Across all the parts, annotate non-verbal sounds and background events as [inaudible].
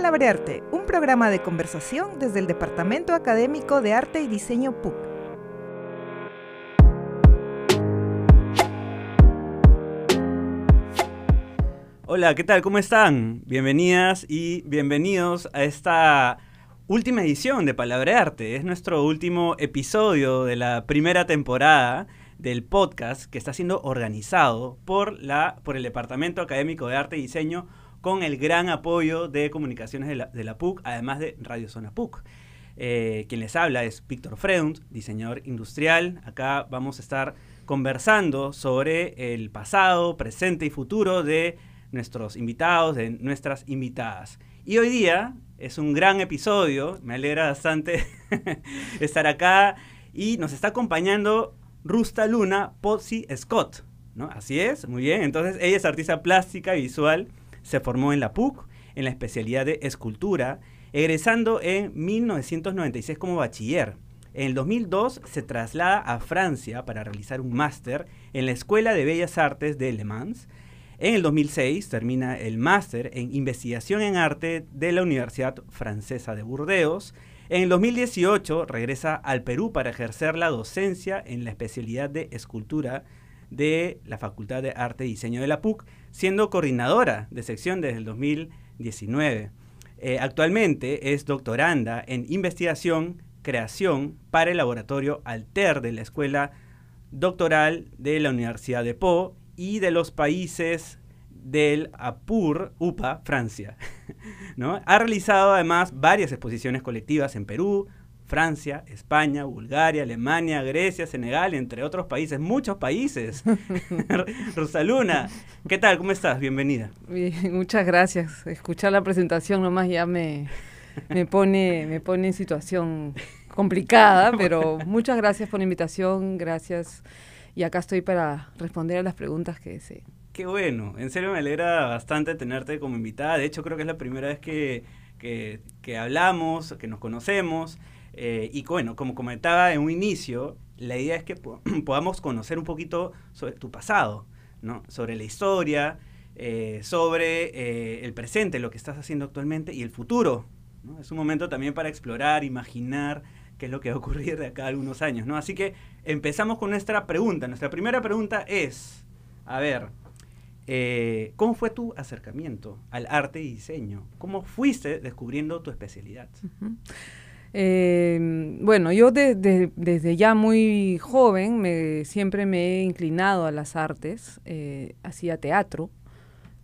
Palabrearte, un programa de conversación desde el Departamento Académico de Arte y Diseño PUC. Hola, ¿qué tal? ¿Cómo están? Bienvenidas y bienvenidos a esta última edición de Palabrearte. Es nuestro último episodio de la primera temporada del podcast que está siendo organizado por, la, por el Departamento Académico de Arte y Diseño con el gran apoyo de comunicaciones de la, PUC, además de Radio Zona PUC. Eh, quien les habla es Víctor Freund, diseñador industrial. Acá vamos a estar conversando sobre el pasado, presente y futuro de nuestros invitados, de nuestras invitadas. Y hoy día es un gran episodio, me alegra bastante [laughs] estar acá y nos está acompañando Rusta Luna Pozzi Scott. ¿no? Así es, muy bien. Entonces ella es artista plástica visual se formó en la PUC en la especialidad de escultura, egresando en 1996 como bachiller. En el 2002 se traslada a Francia para realizar un máster en la Escuela de Bellas Artes de Le Mans. En el 2006 termina el máster en investigación en arte de la Universidad Francesa de Burdeos. En el 2018 regresa al Perú para ejercer la docencia en la especialidad de escultura de la Facultad de Arte y Diseño de la PUC, siendo coordinadora de sección desde el 2019. Eh, actualmente es doctoranda en investigación, creación para el laboratorio Alter de la Escuela Doctoral de la Universidad de Po y de los países del APUR, UPA, Francia. [laughs] ¿no? Ha realizado además varias exposiciones colectivas en Perú, Francia, España, Bulgaria, Alemania, Grecia, Senegal, entre otros países, muchos países. [laughs] [laughs] Rosaluna, ¿qué tal? ¿Cómo estás? Bienvenida. muchas gracias. Escuchar la presentación nomás ya me, me, pone, me pone en situación complicada, [laughs] pero muchas gracias por la invitación, gracias. Y acá estoy para responder a las preguntas que deseen. Qué bueno, en serio me alegra bastante tenerte como invitada. De hecho, creo que es la primera vez que, que, que hablamos, que nos conocemos. Eh, y bueno, como comentaba en un inicio, la idea es que [clears throat] podamos conocer un poquito sobre tu pasado, ¿no? sobre la historia, eh, sobre eh, el presente, lo que estás haciendo actualmente y el futuro. Es un momento también para explorar, imaginar qué es lo que va a ocurrir de acá a algunos años. ¿no? Así que empezamos con nuestra pregunta. Nuestra primera pregunta es, a ver, ¿cómo fue tu acercamiento al arte y diseño? ¿Cómo fuiste descubriendo tu especialidad? Eh, bueno, yo desde ya muy joven me, siempre me he inclinado a las artes, eh, hacía teatro.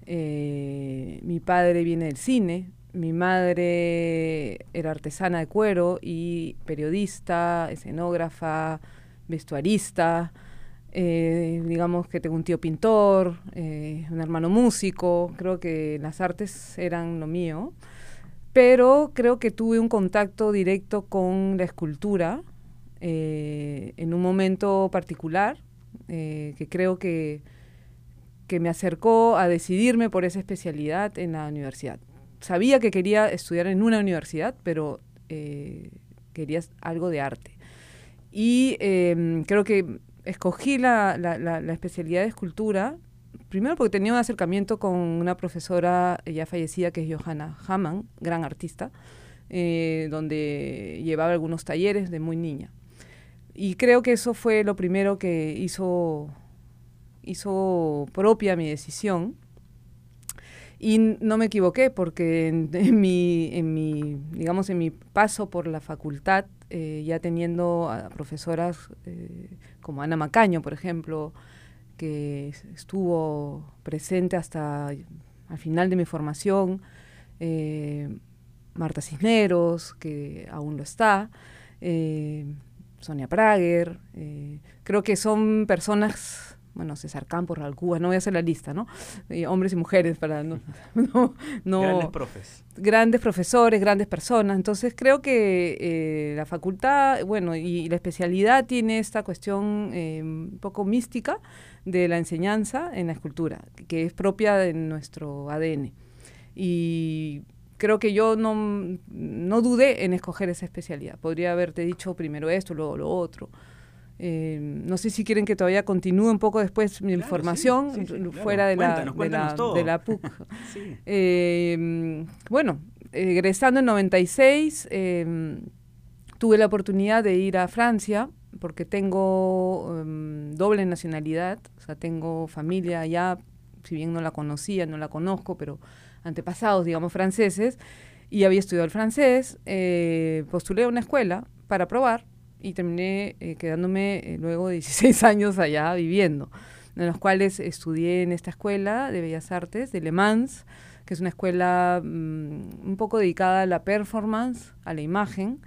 Eh, mi padre viene del cine, mi madre era artesana de cuero y periodista, escenógrafa, vestuarista. Eh, digamos que tengo un tío pintor, un hermano músico, creo que las artes eran lo mío pero creo que tuve un contacto directo con la escultura eh, en un momento particular, eh, que creo que, que me acercó a decidirme por esa especialidad en la universidad. Sabía que quería estudiar en una universidad, pero eh, quería algo de arte. Y em, creo que escogí la, la especialidad de escultura primero porque tenía un acercamiento con una profesora ya fallecida que es Johanna Hamann, gran artista, eh, donde llevaba algunos talleres de muy niña. Y creo que eso fue lo primero que hizo, hizo propia mi decisión. Y no me equivoqué porque [laughs] en, mi, en mi, digamos, en mi paso por la facultad, eh, ya teniendo a profesoras eh, como Ana Macaño, por ejemplo, que estuvo presente hasta al final de mi formación, eh, Marta Cisneros, que aún lo está, eh, Sonia Prager, eh, creo que son personas bueno, César Campos, Ralcúa, no voy a hacer la lista, ¿no? hombres y mujeres para [laughs] no, no, Grandes profes. Grandes profesores, grandes personas. Entonces creo que la facultad, bueno, y la especialidad tiene esta cuestión un poco mística de la enseñanza en la escultura, que es propia de nuestro ADN. Y creo que yo no, no dudé en escoger esa especialidad. Podría haberte dicho primero esto, luego lo otro. Eh, no sé si quieren que todavía continúe un poco después mi información fuera de la, de la, PUC. [laughs] Eh, bueno, egresando en 96, em, tuve la oportunidad de ir a Francia porque tengo em, doble nacionalidad, o sea, tengo familia allá, si bien no la conocía, no la conozco, pero antepasados, digamos, franceses, y había estudiado el francés, eh, postulé a una escuela para probar y terminé eh, quedándome eh, luego de [laughs] 16 años allá viviendo, en los cuales estudié en esta escuela de Bellas Artes de Le Mans, que es una escuela mm, un poco dedicada a la performance, a la imagen,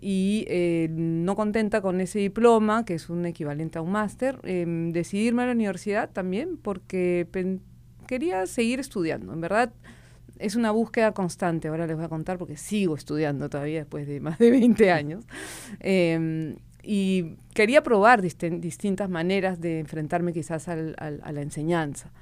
y eh, no contenta con ese diploma, que es un equivalente a un máster, eh, decidirme a la universidad también porque quería seguir estudiando. En verdad, es una búsqueda constante. Ahora les voy a contar porque sigo estudiando todavía después de más de 20 años. Em, y quería probar distintas maneras de enfrentarme quizás al, a la enseñanza,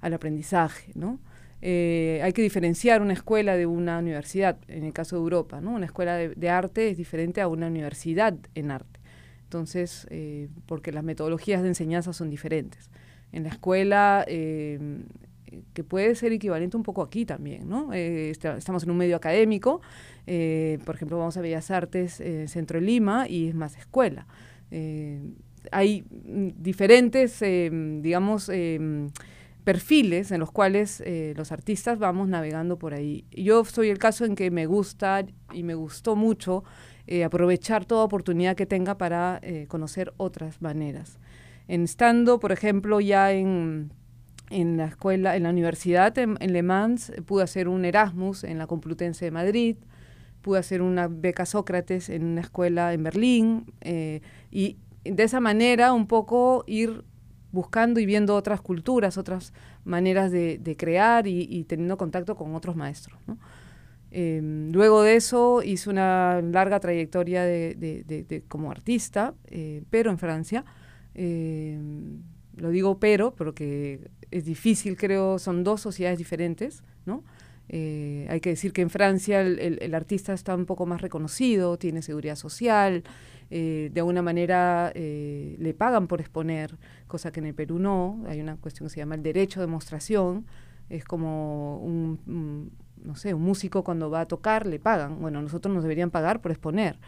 al aprendizaje, ¿no? Eh, hay que diferenciar una escuela de una universidad, en el caso de Europa, ¿no? Una escuela de, arte es diferente a una universidad en arte. Entonces, eh, porque las metodologías de enseñanza son diferentes. En la escuela, eh, que puede ser equivalente un poco aquí también, ¿no? estamos en un medio académico, por ejemplo, vamos a Bellas Artes, Centro de Lima, y es más escuela. hay mm, diferentes, digamos, perfiles en los cuales eh, los artistas vamos navegando por ahí. Yo soy el caso en que me gusta y me gustó mucho eh, aprovechar toda oportunidad que tenga para eh, conocer otras maneras. En estando, por ejemplo, ya en, en la escuela, en la universidad en, Le Mans, pude hacer un Erasmus en la Complutense de Madrid, pude hacer una beca Sócrates en una escuela en Berlín y de esa manera un poco ir buscando y viendo otras culturas, otras maneras de, crear y, teniendo contacto con otros maestros. Em, luego de eso hice una larga trayectoria de, como artista, eh, pero en Francia. Em, lo digo pero porque es difícil, creo, son dos sociedades diferentes. Eh, hay que decir que en Francia el, artista está un poco más reconocido, tiene seguridad social, eh, de alguna manera eh, le pagan por exponer, cosa que en el Perú no. Hay una cuestión que se llama el derecho de demostración. Es como un, no sé, un músico cuando va a tocar le pagan. Bueno, nosotros nos deberían pagar por exponer,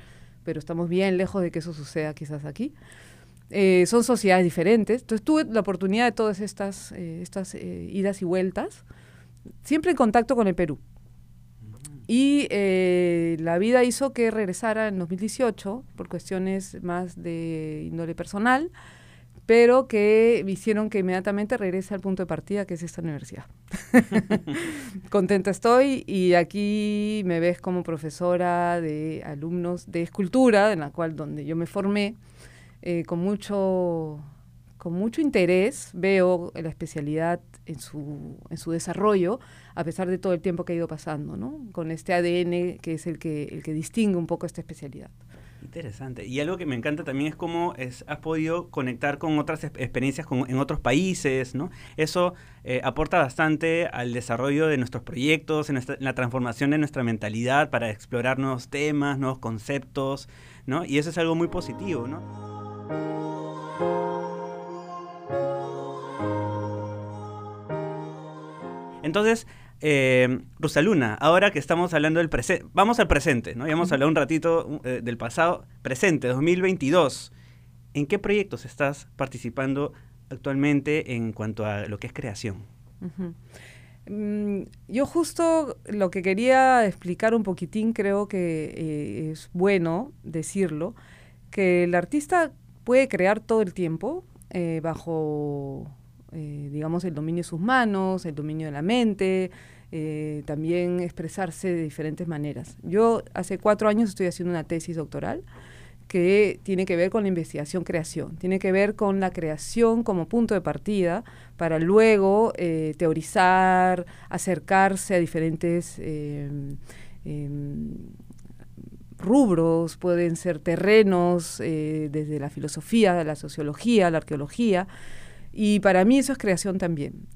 pero estamos bien lejos de que eso suceda quizás aquí. Eh, son sociedades diferentes. Entonces tuve la oportunidad de todas estas, estas idas y vueltas, siempre en contacto con el Perú. Y eh, la vida hizo que regresara en 2018 por cuestiones más de índole personal, pero que hicieron que inmediatamente regrese al punto de partida, que es esta universidad. [laughs] Contenta estoy y aquí me ves como profesora de alumnos de escultura, en la cual donde yo me formé, eh, con mucho con mucho interés veo la especialidad en su, en su desarrollo, a pesar de todo el tiempo que ha ido pasando, ¿no? Con este ADN que es el que, el que distingue un poco esta especialidad. Interesante. Y algo que me encanta también es cómo es, has podido conectar con otras experiencias en otros países, ¿no? Eso eh, aporta bastante al desarrollo de nuestros proyectos, en, en, la transformación de nuestra mentalidad para explorar nuevos temas, nuevos conceptos, ¿no? Y eso es algo muy positivo, ¿no? Entonces, eh, Rosaluna, ahora que estamos hablando del presente, vamos al presente, ¿no? Ya hemos hablado un ratito eh, del pasado, presente, 2022. ¿En qué proyectos estás participando actualmente en cuanto a lo que es creación? Mm, yo justo lo que quería explicar un poquitín, creo que eh, es bueno decirlo, que el artista puede crear todo el tiempo eh, bajo eh, digamos, el dominio de sus manos, el dominio de la mente, eh, también expresarse de diferentes maneras. Yo hace cuatro años estoy haciendo una tesis doctoral que tiene que ver con la investigación-creación, tiene que ver con la creación como punto de partida para luego eh, teorizar, acercarse a diferentes em, rubros, pueden ser terrenos desde la filosofía, la sociología, la arqueología, y para mí eso es creación también.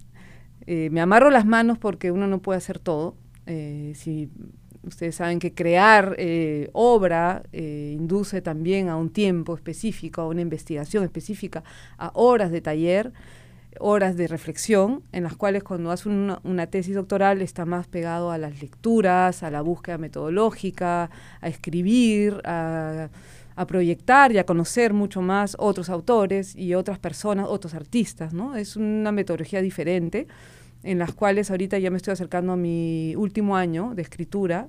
Eh, me amarro las manos porque uno no puede hacer todo. Eh, si ustedes saben que crear eh, obra induce también a un tiempo específico, a una investigación específica, a horas de taller. horas de reflexión, en las cuales cuando haces una, una, tesis doctoral está más pegado a las lecturas, a la búsqueda metodológica, a escribir, a, a proyectar y a conocer mucho más otros autores y otras personas, otros artistas, ¿no? Es una metodología diferente en las cuales ahorita ya me estoy acercando a mi último año de escritura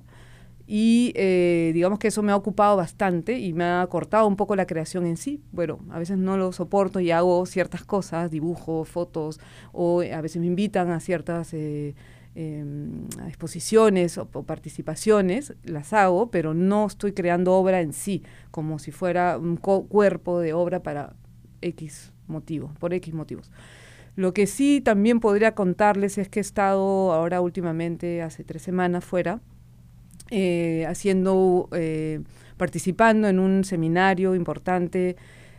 y eh, digamos que eso me ha ocupado bastante y me ha cortado un poco la creación en sí. Bueno, a veces no lo soporto y hago ciertas cosas, dibujo, fotos, o a veces me invitan a ciertas eh, em, exposiciones o, participaciones, las hago, pero no estoy creando obra en sí, como si fuera un cuerpo de obra para X motivo, por X motivos. Lo que sí también podría contarles es que he estado ahora últimamente, hace tres semanas fuera, eh, haciendo, eh, participando en un seminario importante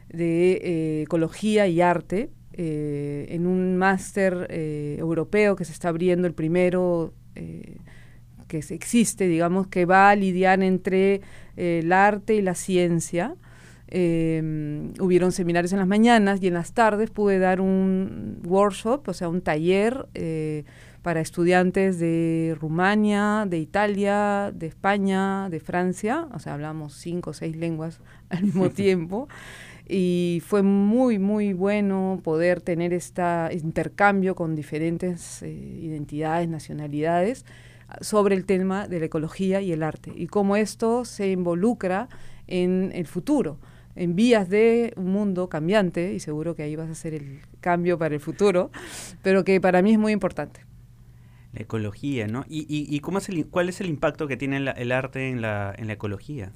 de eh, ecología y arte, en un máster europeo que se está abriendo, el primero que existe, digamos, que va a lidiar entre el arte y la ciencia. hubieron seminarios en las mañanas y en las tardes pude dar un workshop, o sea, un taller para estudiantes de Rumania, de Italia, de España, de Francia, o sea, hablamos cinco o seis lenguas al mismo [laughs] tiempo. Y fue muy, muy bueno poder tener este intercambio con diferentes eh, identidades, nacionalidades, sobre el tema de la ecología y el arte, y cómo esto se involucra en el futuro en vías de un mundo cambiante, y seguro que ahí vas a hacer el cambio para el futuro, pero que para mí es muy importante la ecología, ¿no? ¿Y, y, cómo es el, cuál es el impacto que tiene el arte en la, en la ecología?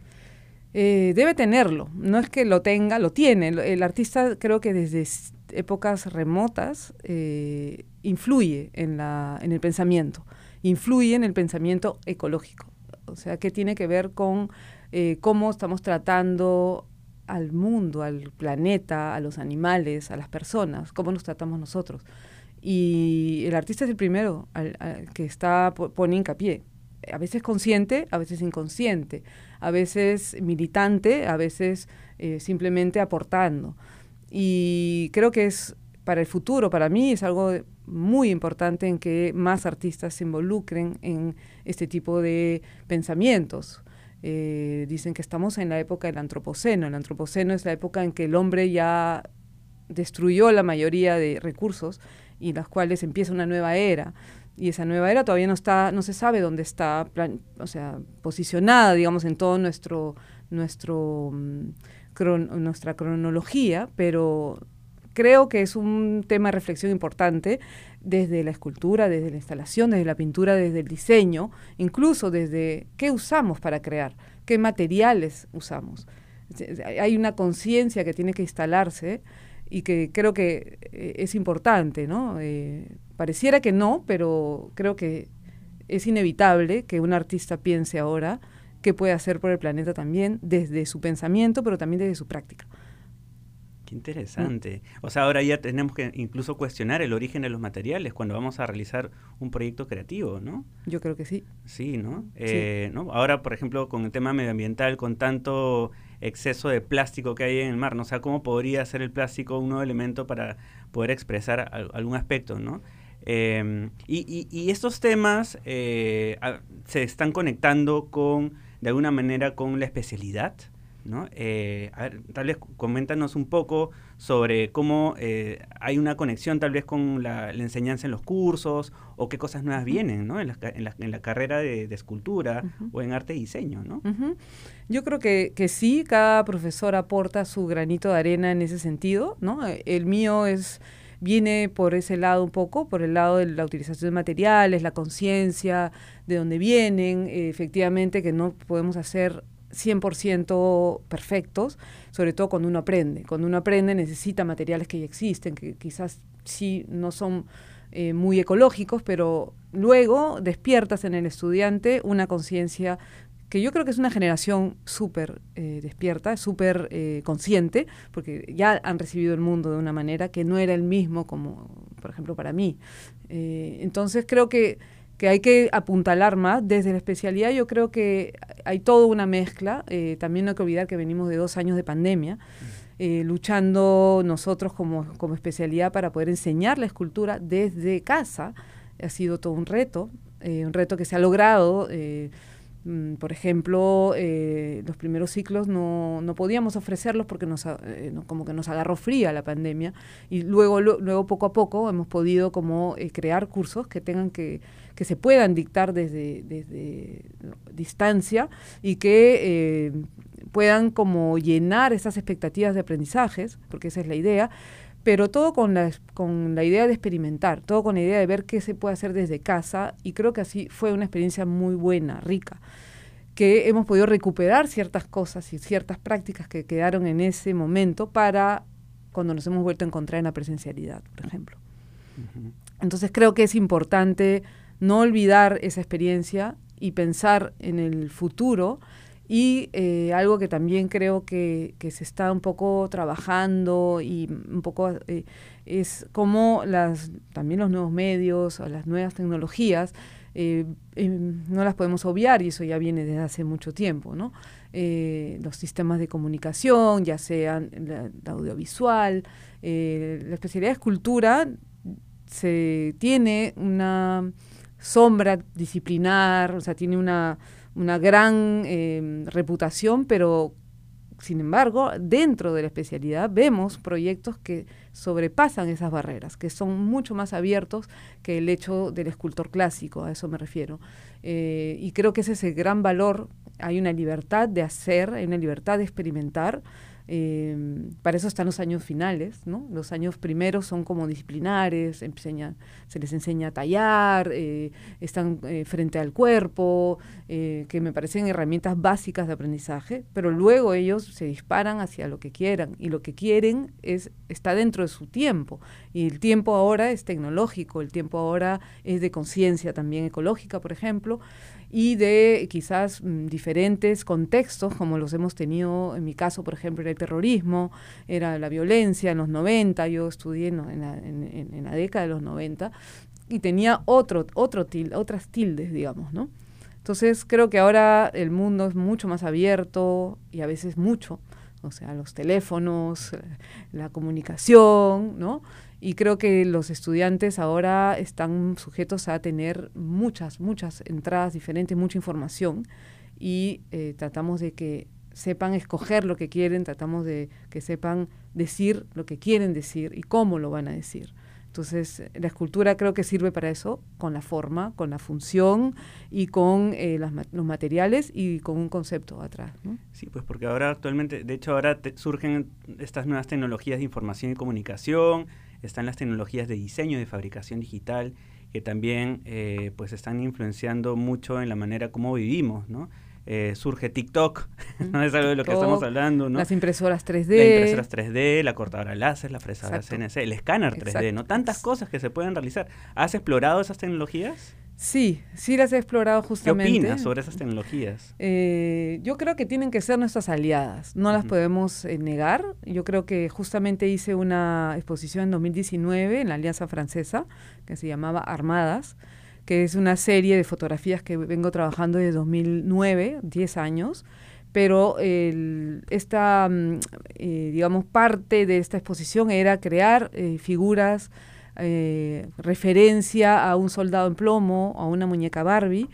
Eh, debe tenerlo, no es que lo tenga, lo tiene. El artista creo que desde épocas remotas eh, influye en, la, en el pensamiento, influye en el pensamiento ecológico. O sea, que tiene que ver con eh, cómo estamos tratando al mundo, al planeta, a los animales, a las personas, cómo nos tratamos nosotros. Y el artista es el primero que está pone hincapié. A veces consciente, a veces inconsciente, a veces militante, a veces eh, simplemente aportando. Y creo que es para el futuro, para mí es algo muy importante en que más artistas se involucren en este tipo de pensamientos. Eh, dicen que estamos en la época del antropoceno. El antropoceno es la época en que el hombre ya destruyó la mayoría de recursos y las cuales empieza una nueva era. Y esa nueva era todavía no está, no se sabe dónde está, o sea, posicionada, digamos, en todo nuestro, nuestro, mm, nuestra cronología, pero creo que es un tema de reflexión importante desde la escultura, desde la instalación, desde la pintura, desde el diseño, incluso desde qué usamos para crear, qué materiales usamos. Hay una conciencia que tiene que instalarse y que creo que eh, es importante, ¿no? Eh, pareciera que no, pero creo que es inevitable que un artista piense ahora qué puede hacer por el planeta también, desde su pensamiento, pero también desde su práctica. Qué interesante. O sea, ahora ya tenemos que incluso cuestionar el origen de los materiales cuando vamos a realizar un proyecto creativo, ¿no? Yo creo que sí. Sí, ¿no? Eh, ¿no? Ahora, por ejemplo, con el tema medioambiental, con tanto exceso de plástico que hay en el mar, ¿no? O sea, ¿cómo podría ser el plástico un nuevo elemento para poder expresar algún aspecto, ¿no? Em, y, estos temas eh, se están conectando con, de alguna manera, con la especialidad, ¿no? Eh, a ver, tal vez coméntanos un poco sobre cómo eh, hay una conexión tal vez con la, enseñanza en los cursos o qué cosas nuevas vienen ¿no? en, la, en, la, carrera de, escultura o en arte y diseño. ¿no? Yo creo que, que, sí, cada profesor aporta su granito de arena en ese sentido. ¿no? El mío es viene por ese lado un poco, por el lado de la utilización de materiales, la conciencia, de dónde vienen, efectivamente que no podemos hacer 100% perfectos, sobre todo cuando uno aprende. Cuando uno aprende necesita materiales que ya existen, que quizás sí no son eh, muy ecológicos, pero luego despiertas en el estudiante una conciencia que yo creo que es una generación súper eh, despierta, súper eh, consciente, porque ya han recibido el mundo de una manera que no era el mismo como, por ejemplo, para mí. entonces creo que que hay que apuntalar más. Desde la especialidad yo creo que hay toda una mezcla. Eh, también no hay que olvidar que venimos de dos años de pandemia. eh, luchando nosotros como, como especialidad para poder enseñar la escultura desde casa. Ha sido todo un reto, un reto que se ha logrado. Mm, por ejemplo, eh, los primeros ciclos no, no, podíamos ofrecerlos porque nos, eh, como que nos agarró fría la pandemia. Y luego, luego poco a poco hemos podido como eh, crear cursos que tengan que, que se puedan dictar desde, desde distancia y que puedan como llenar esas expectativas de aprendizajes, porque esa es la idea, pero todo con la, con la idea de experimentar, todo con la idea de ver qué se puede hacer desde casa y creo que así fue una experiencia muy buena, rica que hemos podido recuperar ciertas cosas y ciertas prácticas que quedaron en ese momento para cuando nos hemos vuelto a encontrar en la presencialidad, por ejemplo. Entonces creo que es importante no olvidar esa experiencia y pensar en el futuro y eh, algo que también creo que, se está un poco trabajando y un poco eh, es cómo las, también los nuevos medios o las nuevas tecnologías eh, em, no las podemos obviar y eso ya viene desde hace mucho tiempo, ¿no? Los sistemas de comunicación, ya sean la, audiovisual, eh, la especialidad de escultura se tiene una sombra disciplinar, o sea, tiene una, una gran em, reputación, pero sin embargo, dentro de la especialidad vemos proyectos que sobrepasan esas barreras, que son mucho más abiertos que el hecho del escultor clásico, a eso me refiero. Eh, y creo que ese es el gran valor, hay una libertad de hacer, hay una libertad de experimentar, eh, para eso están los años finales, ¿no? Los años primeros son como disciplinares, se les enseña a tallar, eh, están eh, frente al cuerpo, eh, que me parecen herramientas básicas de aprendizaje, pero luego ellos se disparan hacia lo que quieran y lo que quieren es está dentro de su tiempo y el tiempo ahora es tecnológico, el tiempo ahora es de conciencia también ecológica, por ejemplo y de quizás mm, diferentes contextos, como los hemos tenido, en mi caso, por ejemplo, era terrorismo, era la violencia en los 90, yo estudié en, la, década de los 90, y tenía otro, otro otras tildes, digamos, ¿no? Entonces creo que ahora el mundo es mucho más abierto y a veces mucho, o sea, los teléfonos, la comunicación, ¿no? Y creo que los estudiantes ahora están sujetos a tener muchas, muchas entradas diferentes, mucha información y eh, tratamos de que sepan escoger lo que quieren, tratamos de que sepan decir lo que quieren decir y cómo lo van a decir. Entonces, la escultura creo que sirve para eso, con la forma, con la función y con eh, los materiales y con un concepto atrás. Sí, pues porque ahora actualmente, de hecho ahora surgen estas nuevas tecnologías de información y comunicación, están las tecnologías de diseño y de fabricación digital que también eh, pues están influenciando mucho en la manera como vivimos, ¿no? Eh, surge TikTok, [laughs] ¿no? es algo de lo que estamos hablando, ¿no? Las impresoras 3D. Las impresoras 3D, la cortadora láser, la fresadora CNC, el escáner 3D, ¿no? Tantas cosas que se pueden realizar. ¿Has explorado esas tecnologías? Sí, sí las he explorado justamente. ¿Qué opinas sobre esas tecnologías? Eh, yo creo que tienen que ser nuestras aliadas, no las podemos eh, negar. Yo creo que justamente hice una exposición en 2019 en la Alianza Francesa que se llamaba Armadas, que es una serie de fotografías que vengo trabajando desde 2009, 10 años pero esta, mm, eh, digamos, parte de esta exposición era crear figuras eh, referencia a un soldado en plomo, a una muñeca Barbie.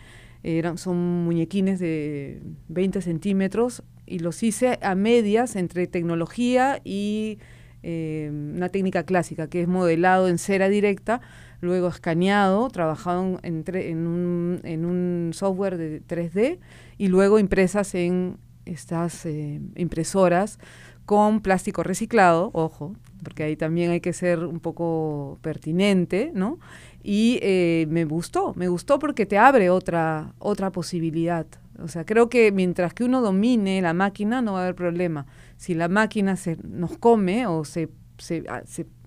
Eran, son muñequines de 20 centímetros y los hice a medias entre tecnología y eh, una técnica clásica, que es modelado en cera directa, luego escaneado, trabajado en, en, un, en un, software de 3D y luego impresas en estas eh, impresoras con plástico reciclado, ojo, porque ahí también hay que ser un poco pertinente, ¿no? Y eh, me gustó, me gustó porque te abre otra, otra posibilidad. O sea, creo que mientras que uno domine la máquina no va a haber problema. Si la máquina se nos come o se, se, ah,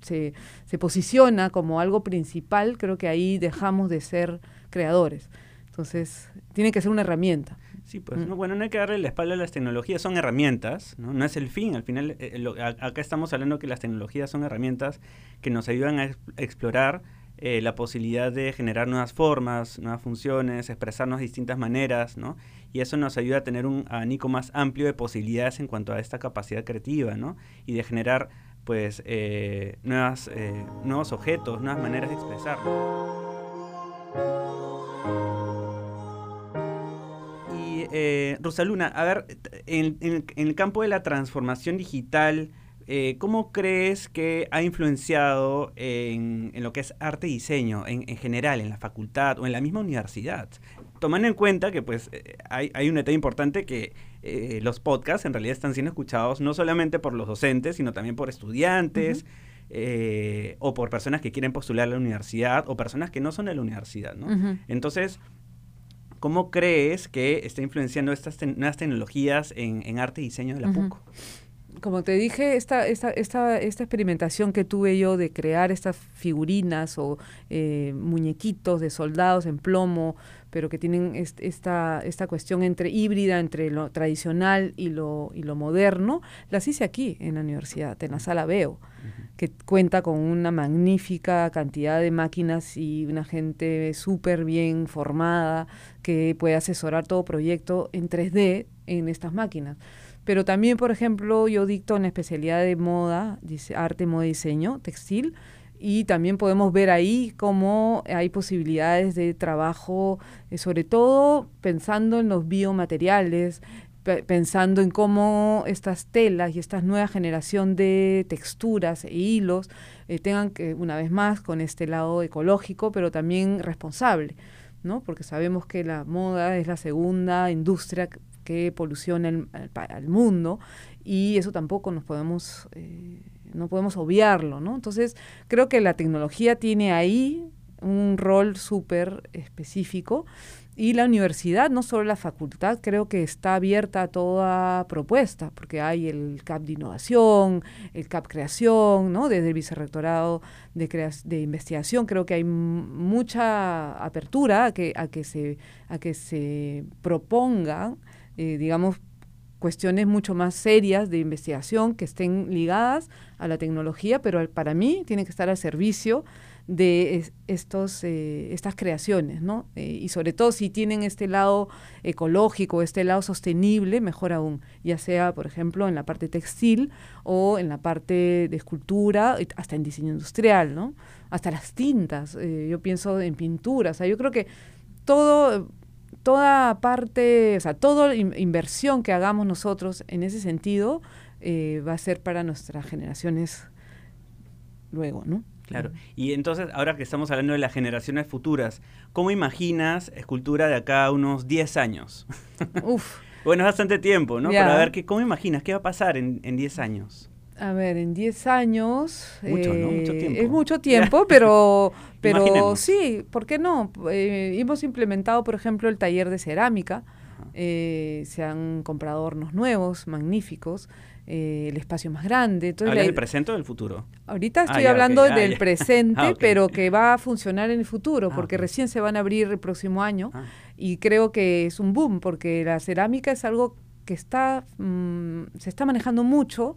se, se posiciona como algo principal, creo que ahí dejamos de ser creadores. Entonces, tiene que ser una herramienta. Sí, pues mm. no, bueno, no hay que darle la espalda a las tecnologías, son herramientas, ¿no? No es el fin, al final, eh, acá estamos hablando que las tecnologías son herramientas que nos ayudan a, explorar eh, la posibilidad de generar nuevas formas, nuevas funciones, expresarnos de distintas maneras, ¿no? Y eso nos ayuda a tener un abanico más amplio de posibilidades en cuanto a esta capacidad creativa, ¿no? Y de generar, pues, eh, nuevas, eh, nuevos objetos, nuevas maneras de expresar. Y, eh, Rosaluna, a ver, en, el campo de la transformación digital, eh, ¿cómo crees que ha influenciado en, en lo que es arte y diseño en, en general, en la facultad o en la misma universidad? Tomando en cuenta que pues hay, hay un detalle importante que eh, los podcasts en realidad están siendo escuchados no solamente por los docentes, sino también por estudiantes eh, o por personas que quieren postular a la universidad o personas que no son de la universidad, ¿no? Entonces, ¿cómo crees que está influenciando estas te- nuevas tecnologías en, en arte y diseño de la. PUC? Como te dije, esta, esta, esta, esta experimentación que tuve yo de crear estas figurinas o eh, muñequitos de soldados en plomo, pero que tienen est- esta, esta cuestión entre híbrida entre lo tradicional y lo, y lo moderno, las hice aquí en la universidad, en la sala Veo, que cuenta con una magnífica cantidad de máquinas y una gente súper bien formada que puede asesorar todo proyecto en 3D en estas máquinas. Pero también, por ejemplo, yo dicto en especialidad de moda, arte, moda y diseño, textil, y también podemos ver ahí cómo hay posibilidades de trabajo, eh, sobre todo pensando en los biomateriales, pe- pensando en cómo estas telas y esta nueva generación de texturas e hilos eh, tengan que, una vez más, con este lado ecológico, pero también responsable, ¿no? Porque sabemos que la moda es la segunda industria que- poluciona el, al, mundo y eso tampoco nos podemos eh, no podemos obviarlo, ¿no? Entonces creo que la tecnología tiene ahí un rol súper específico y la universidad, no solo la facultad, creo que está abierta a toda propuesta, porque hay el CAP de innovación, el CAP creación, ¿no? Desde el vicerrectorado de, de investigación, creo que hay mucha apertura a que, a que, se, a que se propongan, eh, digamos, cuestiones mucho más serias de investigación que estén ligadas a la tecnología, pero para mí tiene que estar al servicio de es- estos, eh, estas creaciones, ¿no? Eh, y sobre todo si tienen este lado ecológico, este lado sostenible, mejor aún, ya sea, por ejemplo, en la parte textil o en la parte de escultura, hasta en diseño industrial, ¿no? Hasta las tintas, eh, yo pienso en pinturas, o sea, yo creo que todo toda parte, o sea, toda in- inversión que hagamos nosotros en ese sentido eh, va a ser para nuestras generaciones luego, ¿no? Claro. Y entonces, ahora que estamos hablando de las generaciones futuras, ¿cómo imaginas escultura de acá a unos 10 años? Uf, [laughs] Bueno, es bastante tiempo, ¿no? Ya. Pero a ver, ¿qué, ¿cómo imaginas? ¿Qué va a pasar en, en 10 años? A ver, en 10 años... Mucho, ¿no? Mucho eh, tiempo. Es mucho [laughs] tiempo, pero, [laughs] pero Imaginemos. sí, ¿por qué no? Eh, hemos implementado, por ejemplo, el taller de cerámica. Ajá. eh, se han comprado hornos nuevos, magníficos, eh, el espacio más grande. Entonces, ¿Hablas la- del presente o del futuro? Ahorita Ah, estoy ya, hablando Ah, del ya. [laughs] presente, Ah, pero que va a funcionar en el futuro, Ah, porque recién se van a abrir el próximo año Ah, y creo que es un boom, porque la cerámica es algo que está mm, se está manejando mucho.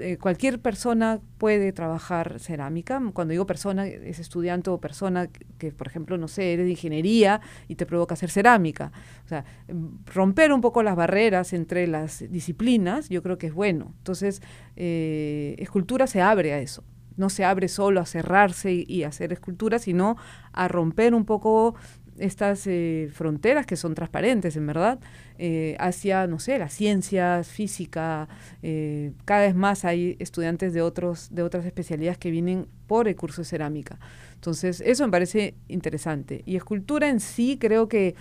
Eh, cualquier persona puede trabajar cerámica. Cuando digo persona, es estudiante o persona que, por ejemplo, no sé, eres de ingeniería y te provoca hacer cerámica. O sea, mm, romper un poco las barreras entre las disciplinas, yo creo que es bueno. Entonces, eh, escultura se abre a eso. No se abre solo a cerrarse y hacer escultura, sino a romper un poco estas eh, fronteras que son transparentes, en verdad, eh, hacia, no sé, las ciencias, física. eh, cada vez más hay estudiantes de, otros, de otras especialidades que vienen por el curso de cerámica. Entonces, eso me parece interesante. Y escultura en sí, creo que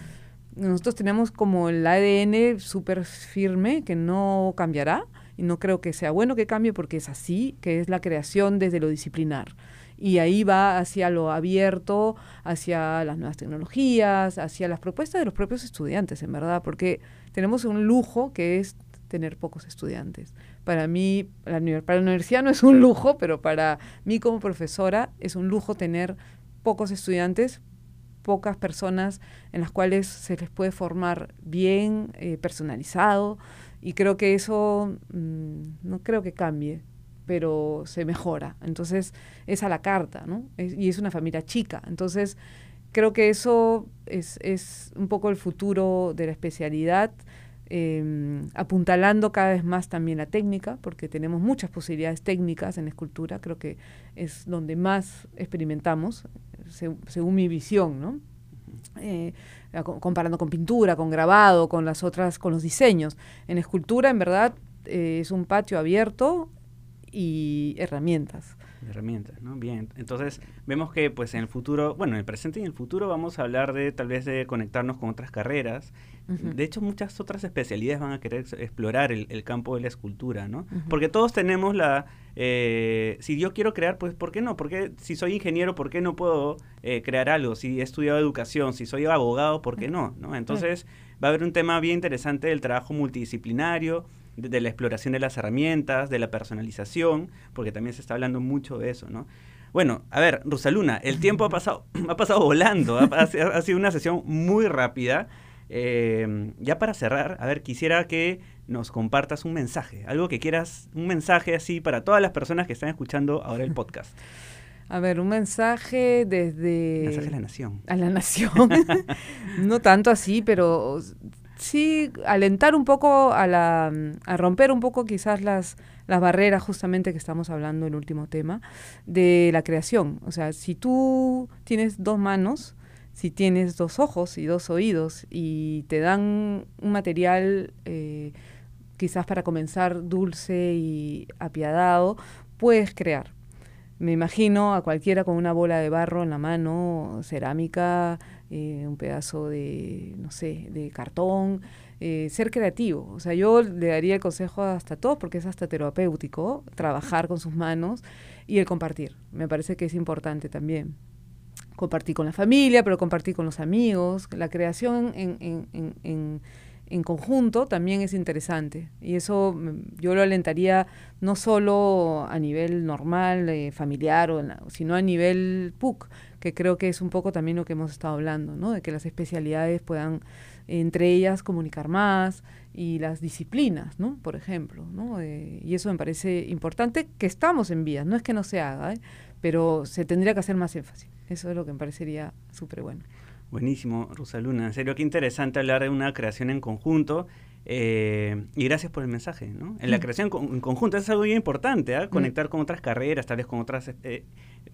nosotros tenemos como el ADN súper firme que no cambiará y no creo que sea bueno que cambie porque es así, que es la creación desde lo disciplinar. Y ahí va hacia lo abierto, hacia las nuevas tecnologías, hacia las propuestas de los propios estudiantes, en verdad, porque tenemos un lujo que es tener pocos estudiantes. Para mí, la, para la universidad no es un lujo, pero para mí como profesora es un lujo tener pocos estudiantes, pocas personas en las cuales se les puede formar bien, eh, personalizado, y creo que eso mm, no creo que cambie. Pero se mejora. Entonces es a la carta, ¿no? y es una familia chica. Entonces creo que eso es, es un poco el futuro de la especialidad. Em, apuntalando cada vez más también la técnica, porque tenemos muchas posibilidades técnicas en escultura, creo que es donde más experimentamos, según mi visión, ¿no? Eh, comparando con pintura, con grabado, con las otras, con los diseños. En escultura, en verdad, eh, es un patio abierto y herramientas herramientas, ¿no? Bien, entonces vemos que pues en el futuro, bueno, en el presente y en el futuro vamos a hablar de tal vez de conectarnos con otras carreras. De hecho, muchas otras especialidades van a querer explorar el, campo de la escultura, ¿no? Porque todos tenemos la... Eh, si yo quiero crear, pues ¿por qué no? Porque si soy ingeniero, ¿por qué no puedo eh, crear algo? Si he estudiado educación, si soy abogado, ¿por qué no? ¿no? Entonces va a haber un tema bien interesante del trabajo multidisciplinario, de, la exploración de las herramientas, de la personalización, porque también se está hablando mucho de eso, ¿no? Bueno, a ver, Rosaluna, el tiempo ha pasado, ha pasado volando, ha, sido una sesión muy rápida. Eh, ya para cerrar, a ver, quisiera que nos compartas un mensaje, algo que quieras, un mensaje así para todas las personas que están escuchando ahora el podcast. [laughs] A ver, un mensaje desde... Mensaje a la nación. A la nación. [laughs] no tanto así, pero sí alentar un poco a, la, a romper un poco quizás las, las barreras justamente que estamos hablando en el último tema de la creación. O sea, si tú tienes dos manos, si tienes dos ojos y dos oídos y te dan un material eh, quizás para comenzar dulce y apiadado, puedes crear. Me imagino a cualquiera con una bola de barro en la mano, cerámica, eh, un pedazo de, no sé, de cartón, eh, ser creativo. O sea, yo le daría el consejo hasta todos, porque es hasta terapéutico, trabajar con sus manos y el compartir. Me parece que es importante también. Compartir con la familia, pero compartir con los amigos. La creación en, en, en conjunto también es interesante. Y eso mm, yo lo alentaría no solo a nivel normal, eh, familiar, o sino a nivel PUC que creo que es un poco también lo que hemos estado hablando, ¿no? De que las especialidades puedan entre ellas comunicar más y las disciplinas, ¿no? Por ejemplo, ¿no? Eh, y eso me parece importante que estamos en vías, no es que no se haga, ¿eh? pero se tendría que hacer más énfasis. Eso es lo que me parecería súper bueno. Buenísimo, Rosaluna. En serio, qué interesante hablar de una creación en conjunto. Eh, y gracias por el mensaje, ¿no? En la mm. creación en conjunto es algo muy importante, ¿ah? conectar con otras carreras, tal vez con otras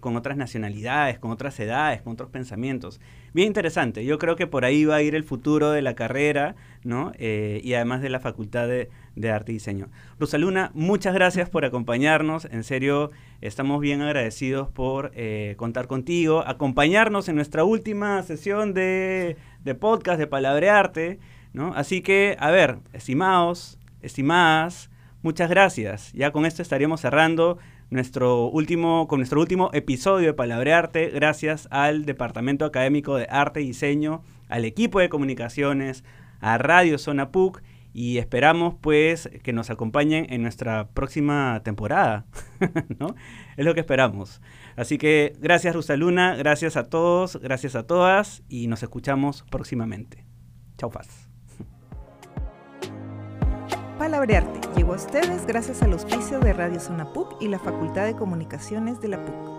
con otras nacionalidades, con otras edades, con otros pensamientos. Bien interesante. Yo creo que por ahí va a ir el futuro de la carrera, ¿no? Eh, y además de la Facultad de, Arte y Diseño. Rosaluna, muchas gracias por acompañarnos. En serio, estamos bien agradecidos por eh, contar contigo, acompañarnos en nuestra última sesión de, de podcast de Palabrearte, ¿no? Así que, a ver, estimados, estimadas, muchas gracias. Ya con esto estaríamos cerrando nuestro último, con nuestro último episodio de Palabrearte, gracias al Departamento Académico de Arte y Diseño, al equipo de comunicaciones, a Radio Zona PUC y esperamos pues que nos acompañen en nuestra próxima temporada, [laughs] ¿no? Es lo que esperamos. Así que gracias Rusaluna, gracias a todos, gracias a todas y nos escuchamos próximamente. Chau, Paz. Palabrearte llegó a ustedes gracias al auspicio de Radio Zona PUC y la Facultad de Comunicaciones de la PUC.